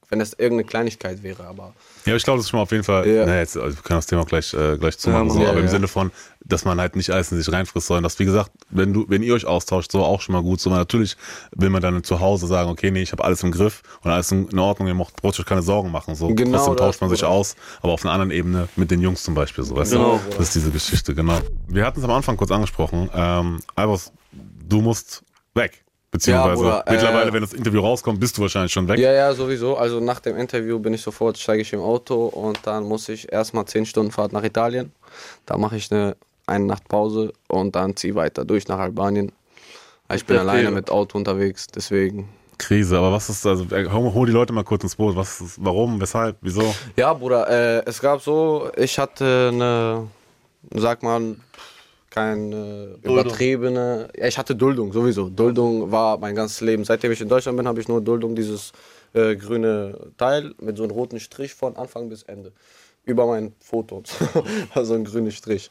wenn es irgendeine Kleinigkeit wäre, aber. Ja, ich glaube, das ist schon mal auf jeden Fall. Ja. Ne, jetzt, also wir können das Thema auch gleich, äh, gleich zumachen, ja, so, ja, aber im Sinne von, dass man halt nicht alles in sich reinfrisst, sondern dass, wie gesagt, wenn du, wenn ihr euch austauscht, so auch schon mal gut. So, natürlich will man dann zu Hause sagen, okay, nee, ich habe alles im Griff und alles in Ordnung, ihr braucht euch keine Sorgen machen. So, genau trotzdem tauscht man sich aus, aber auf einer anderen Ebene mit den Jungs zum Beispiel, so, weißt genau, du? Das ist diese Geschichte, genau. Wir hatten es am Anfang kurz angesprochen. Ähm, Albers, du musst weg. Beziehungsweise ja, Bruder, mittlerweile, äh, wenn das Interview rauskommt, bist du wahrscheinlich schon weg. Ja, ja, sowieso. Also nach dem Interview bin ich sofort, steige ich im Auto und dann muss ich erstmal 10 Stunden Fahrt nach Italien. Da mache ich eine, eine Nacht Pause und dann ziehe weiter durch nach Albanien. Ich bin alleine mit Auto unterwegs, deswegen Krise, aber was ist, also äh, hol die Leute mal kurz ins Boot. Was ist, warum, weshalb, wieso? Ja, Bruder, äh, es gab so, ich hatte eine, sag mal, keine übertriebene, ja, ich hatte Duldung sowieso. Duldung war mein ganzes Leben. Seitdem ich in Deutschland bin, habe ich nur Duldung, dieses äh, grüne Teil mit so einem roten Strich von Anfang bis Ende. Über mein Foto. (laughs) also ein grüner Strich.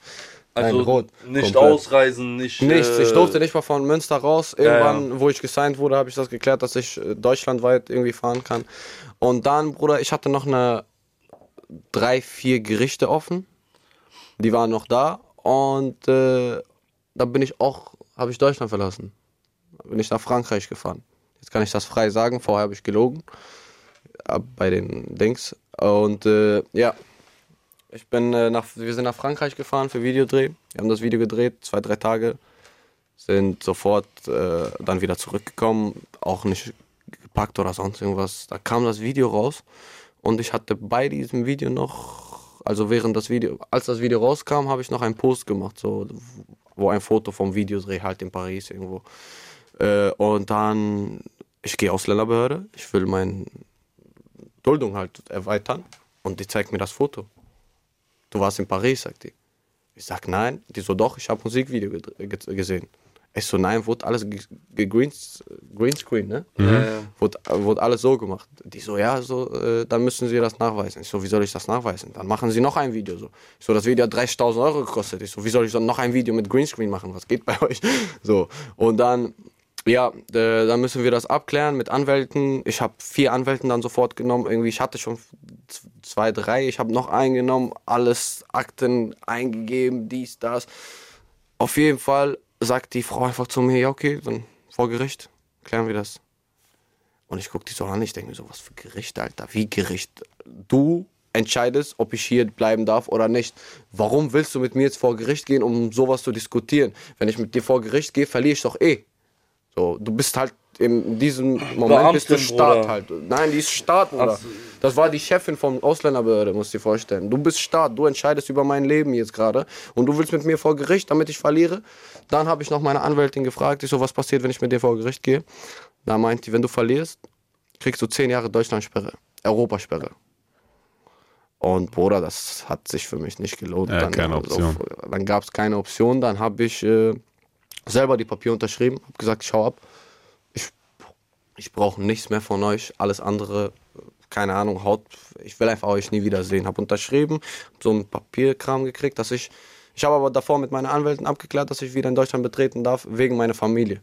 Also Rot, nicht komplett. ausreisen, nicht. Nichts. Ich durfte nicht mal von Münster raus. Irgendwann, ja, ja. wo ich gesigned wurde, habe ich das geklärt, dass ich äh, deutschlandweit irgendwie fahren kann. Und dann, Bruder, ich hatte noch eine drei, vier Gerichte offen. Die waren noch da. Und äh, da bin ich auch, habe ich Deutschland verlassen. Bin ich nach Frankreich gefahren. Jetzt kann ich das frei sagen. Vorher habe ich gelogen. Bei den Dings. Und äh, ja, ich bin äh, nach, wir sind nach Frankreich gefahren für Videodreh. Wir haben das Video gedreht, zwei, drei Tage. Sind sofort äh, dann wieder zurückgekommen, auch nicht gepackt oder sonst irgendwas. Da kam das Video raus und ich hatte bei diesem Video noch, also während das Video, als das Video rauskam, habe ich noch einen Post gemacht, so, wo ein Foto vom Videodreh halt in Paris irgendwo. Äh, und dann, ich gehe Ausländerbehörde, ich will meine Duldung halt erweitern und die zeigt mir das Foto du warst in Paris, sagt die. Ich sag, nein. Die so, doch, ich habe Musikvideo gesehen. Ich so, nein, wurde alles Greenscreen, ne? Mhm. Äh, wurde, wurde alles so gemacht. Die so, ja, so, äh, dann müssen sie das nachweisen. Ich so, wie soll ich das nachweisen? Dann machen sie noch ein Video. So, ich so das Video hat 30.000 Euro gekostet. Ich so, wie soll ich dann noch ein Video mit Greenscreen machen? Was geht bei (laughs) euch? So, und dann ja, äh, dann müssen wir das abklären mit Anwälten. Ich habe vier Anwälten dann sofort genommen. Irgendwie, ich hatte schon zwei, drei. Ich habe noch eingenommen, alles Akten eingegeben, dies, das. Auf jeden Fall sagt die Frau einfach zu mir, ja okay, dann vor Gericht klären wir das. Und ich gucke die so an, ich denke mir so, was für Gericht, Alter, wie Gericht? Du entscheidest, ob ich hier bleiben darf oder nicht. Warum willst du mit mir jetzt vor Gericht gehen, um sowas zu diskutieren? Wenn ich mit dir vor Gericht gehe, verliere ich doch eh. So, du bist halt in diesem Moment Beamtin, bist du Staat Bruder. halt. Nein, die ist Staat, Bruder. Das war die Chefin vom Ausländerbehörde, musst du dir vorstellen. Du bist Staat, du entscheidest über mein Leben jetzt gerade und du willst mit mir vor Gericht, damit ich verliere. Dann habe ich noch meine Anwältin gefragt, ich so, was passiert, wenn ich mit dir vor Gericht gehe? Da meint die, wenn du verlierst, kriegst du zehn Jahre Deutschlandsperre, Europasperre. Und Bruder, das hat sich für mich nicht gelohnt. Ja, dann, keine Option. So, dann gab es keine Option. Dann habe ich äh, selber die Papier unterschrieben, habe gesagt, schau ab, ich, ich brauche nichts mehr von euch, alles andere, keine Ahnung, Haut, ich will einfach euch nie wiedersehen. Habe unterschrieben, so ein Papierkram gekriegt, dass ich, ich habe aber davor mit meinen Anwälten abgeklärt, dass ich wieder in Deutschland betreten darf, wegen meiner Familie.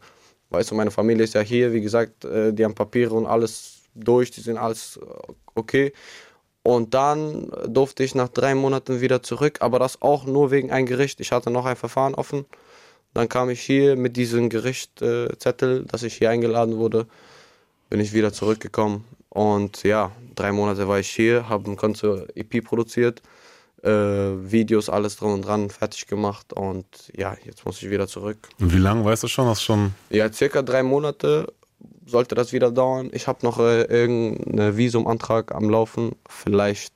Weißt du, meine Familie ist ja hier, wie gesagt, äh, die haben Papiere und alles durch, die sind alles äh, okay. Und dann durfte ich nach drei Monaten wieder zurück, aber das auch nur wegen ein Gericht. Ich hatte noch ein Verfahren offen dann kam ich hier mit diesem Gerichtszettel, äh, dass ich hier eingeladen wurde, bin ich wieder zurückgekommen. Und ja, drei Monate war ich hier, habe ein ganze EP produziert, äh, Videos, alles drum und dran, fertig gemacht und ja, jetzt muss ich wieder zurück. Und wie lange weißt du schon? Hast schon? Ja, circa drei Monate sollte das wieder dauern. Ich habe noch äh, irgendeinen Visumantrag am Laufen. Vielleicht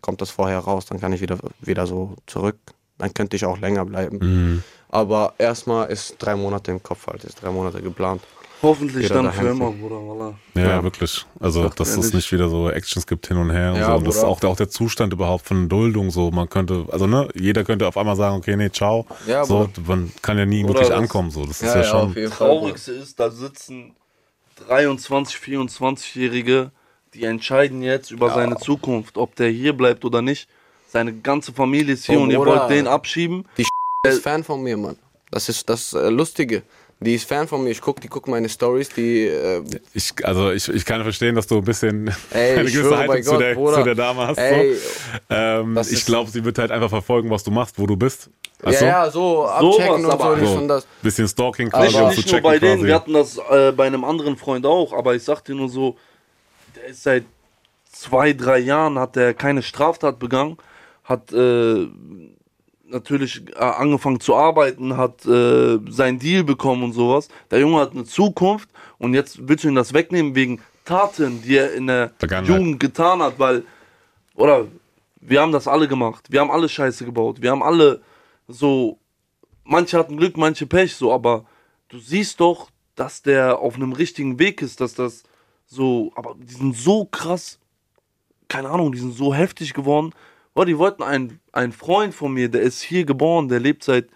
kommt das vorher raus, dann kann ich wieder, wieder so zurück. Dann könnte ich auch länger bleiben. Mhm. Aber erstmal ist drei Monate im Kopf halt, ist drei Monate geplant. Hoffentlich dann für immer, Bruder. Voilà. Ja, ja, wirklich. Also, dass es nicht wieder so Actions gibt hin und her und ja, so. Und das ist auch, auch der Zustand überhaupt von Duldung so. Man könnte, also ne, jeder könnte auf einmal sagen, okay, nee, ciao. Ja, so, man kann ja nie Bruder, wirklich ankommen. So. Das ist ja, schon. Das Traurigste ist, da sitzen 23, 24-Jährige, die entscheiden jetzt über seine Zukunft, ob der hier bleibt oder nicht. Seine ganze Familie ist hier oh, und ihr wollt den abschieben. Die ist Fan von mir, Mann. Das ist das äh, Lustige. Die ist Fan von mir. Ich guck, die guckt meine Stories. Die. Äh ich, also ich, ich kann verstehen, dass du ein bisschen ey, (laughs) eine gewisse Haltung zu, der, zu der Dame hast. Ey, so. ähm, ich glaube, sie wird halt einfach verfolgen, was du machst, wo du bist. Also, ja, ja, so abchecken so und so. so. Und das. Bisschen Stalking quasi, um zu checken. Nur bei denen, quasi. wir hatten das äh, bei einem anderen Freund auch, aber ich sag dir nur so, der ist seit zwei, drei Jahren, hat er keine Straftat begangen, hat äh, natürlich äh, angefangen zu arbeiten, hat äh, seinen Deal bekommen und sowas. Der Junge hat eine Zukunft und jetzt willst du ihn das wegnehmen wegen Taten, die er in der Jugend getan hat, weil, oder wir haben das alle gemacht. Wir haben alle Scheiße gebaut. Wir haben alle so, manche hatten Glück, manche Pech, so, aber du siehst doch, dass der auf einem richtigen Weg ist, dass das so, aber die sind so krass, keine Ahnung, die sind so heftig geworden. Oh, die wollten einen, einen Freund von mir, der ist hier geboren, der lebt seit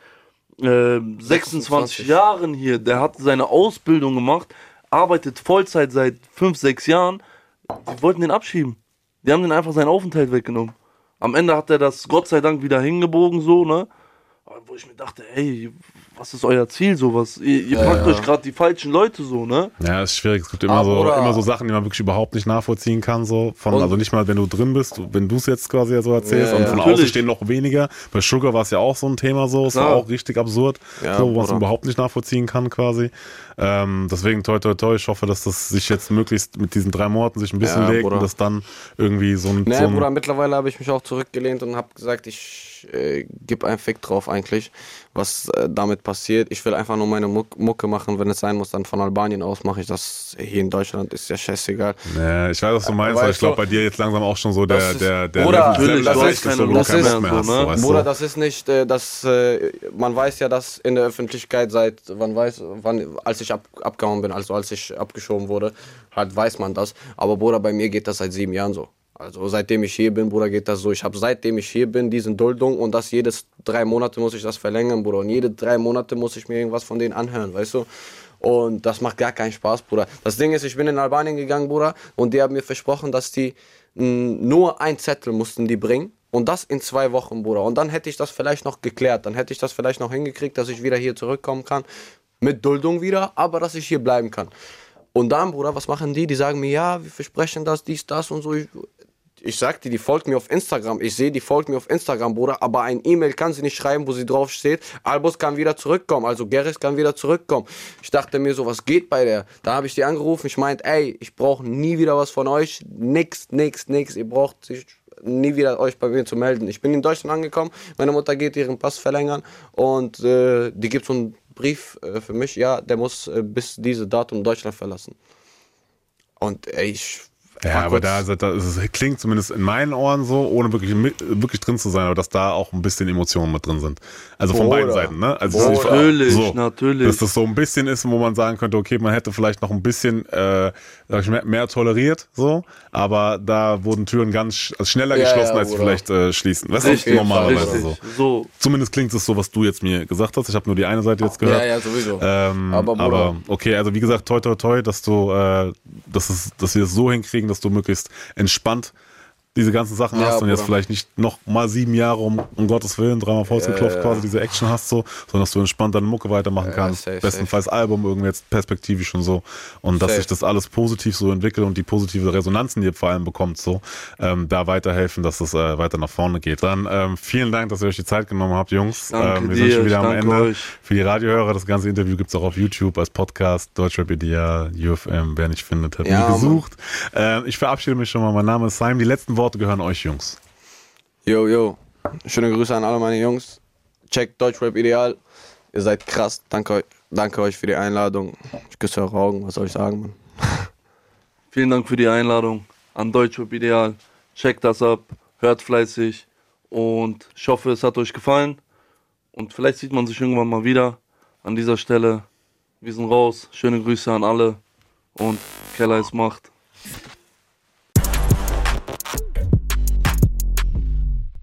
äh, 26, 26 Jahren hier, der hat seine Ausbildung gemacht, arbeitet Vollzeit seit 5, 6 Jahren. Die wollten den abschieben. Die haben den einfach seinen Aufenthalt weggenommen. Am Ende hat er das Gott sei Dank wieder hingebogen, so, ne? Wo ich mir dachte, ey, was ist euer Ziel, sowas? Ihr, ihr ja, packt ja. euch gerade die falschen Leute so, ne? Ja, ist schwierig. Es gibt immer, so, immer so Sachen, die man wirklich überhaupt nicht nachvollziehen kann. So. Von, also nicht mal, wenn du drin bist, wenn du es jetzt quasi so erzählst. Ja, und von außen stehen noch weniger. Bei Sugar war es ja auch so ein Thema so. Es war auch richtig absurd, so, was man überhaupt nicht nachvollziehen kann quasi. Ähm, deswegen toi toi toi, ich hoffe, dass das sich jetzt möglichst mit diesen drei Monaten sich ein bisschen ja, legt Bruder. und das dann irgendwie so ein. Nee, so ein Bruder, mittlerweile habe ich mich auch zurückgelehnt und habe gesagt, ich äh, gebe einen Fick drauf eigentlich, was äh, damit passiert. Ich will einfach nur meine Muck Mucke machen, wenn es sein muss, dann von Albanien aus mache ich das. Hier in Deutschland ist ja scheißegal. Nee, ich weiß, was du meinst, aber ich glaube bei dir jetzt langsam auch schon so der, ist, der, der Bruder, Level, das, ist, das, ist, das ist, mehr hast, ne? Bruder, das ist nicht, äh, das, äh, man weiß ja, dass in der Öffentlichkeit seit, wann weiß, wann, als ich ab, abgehauen bin, also als ich abgeschoben wurde, halt weiß man das. Aber Bruder, bei mir geht das seit sieben Jahren so. Also seitdem ich hier bin, Bruder, geht das so. Ich habe seitdem ich hier bin diesen Duldung und das jedes drei Monate muss ich das verlängern, Bruder. Und jede drei Monate muss ich mir irgendwas von denen anhören, weißt du? Und das macht gar keinen Spaß, Bruder. Das Ding ist, ich bin in Albanien gegangen, Bruder, und die haben mir versprochen, dass die mh, nur ein Zettel mussten die bringen. Und das in zwei Wochen, Bruder. Und dann hätte ich das vielleicht noch geklärt. Dann hätte ich das vielleicht noch hingekriegt, dass ich wieder hier zurückkommen kann. Mit Duldung wieder, aber dass ich hier bleiben kann. Und dann, Bruder, was machen die? Die sagen mir, ja, wir versprechen das, dies, das und so. Ich, ich sag dir, die folgt mir auf Instagram. Ich sehe, die folgt mir auf Instagram, Bruder. Aber ein E-Mail kann sie nicht schreiben, wo sie drauf steht. Albus kann wieder zurückkommen. Also Geris kann wieder zurückkommen. Ich dachte mir so, was geht bei der? Da habe ich die angerufen. Ich meinte, ey, ich brauche nie wieder was von euch. Nix, nix, nix. Ihr braucht sich nie wieder euch bei mir zu melden. Ich bin in Deutschland angekommen. Meine Mutter geht ihren Pass verlängern und äh, die gibt so einen Brief äh, für mich. Ja, der muss äh, bis diese Datum Deutschland verlassen. Und ey, ich ja, aber da, da es klingt zumindest in meinen Ohren so, ohne wirklich, wirklich drin zu sein, aber dass da auch ein bisschen Emotionen mit drin sind. Also von Oder. beiden Seiten, ne? Also natürlich, so, natürlich. Dass das so ein bisschen ist, wo man sagen könnte, okay, man hätte vielleicht noch ein bisschen äh, sag ich, mehr, mehr toleriert, so, aber da wurden Türen ganz also schneller ja, geschlossen, ja, als sie vielleicht äh, schließen. Das ist normalerweise so. so. Zumindest klingt es so, was du jetzt mir gesagt hast. Ich habe nur die eine Seite jetzt gehört. Ja, ja, sowieso. Ähm, aber, aber okay, also wie gesagt, toi toi toi, dass du, äh, dass, es, dass wir es so hinkriegen, dass du möglichst entspannt diese ganzen Sachen ja, hast und jetzt vielleicht nicht noch mal sieben Jahre um, um Gottes Willen dreimal Faust ja, geklopft quasi diese Action hast so, sondern dass du entspannt deine Mucke weitermachen kannst. Safe, Bestenfalls safe. Album irgendwie jetzt perspektivisch und so und dass safe. sich das alles positiv so entwickelt und die positive Resonanzen, die ihr vor allem bekommt, so ähm, da weiterhelfen, dass es äh, weiter nach vorne geht. Dann ähm, vielen Dank, dass ihr euch die Zeit genommen habt, Jungs. Ähm, wir dir, sind schon wieder am Ende. Euch. Für die Radiohörer, das ganze Interview gibt es auch auf YouTube als Podcast, Deutschrap Ideal, UFM, wer nicht findet, hat ja, nie gesucht. Ähm, ich verabschiede mich schon mal, mein Name ist Simon. Die letzten Worte Worte gehören euch Jungs. Yo, yo. Schöne Grüße an alle meine Jungs. Checkt Deutschrap Ideal. Ihr seid krass. Danke euch, danke euch für die Einladung. Ich küsse eure Augen. Was soll ich sagen, Mann? (laughs) Vielen Dank für die Einladung an Deutschrap Ideal. Checkt das ab. Hört fleißig. Und ich hoffe, es hat euch gefallen. Und vielleicht sieht man sich irgendwann mal wieder an dieser Stelle. Wir sind raus. Schöne Grüße an alle. Und Keller ist Macht.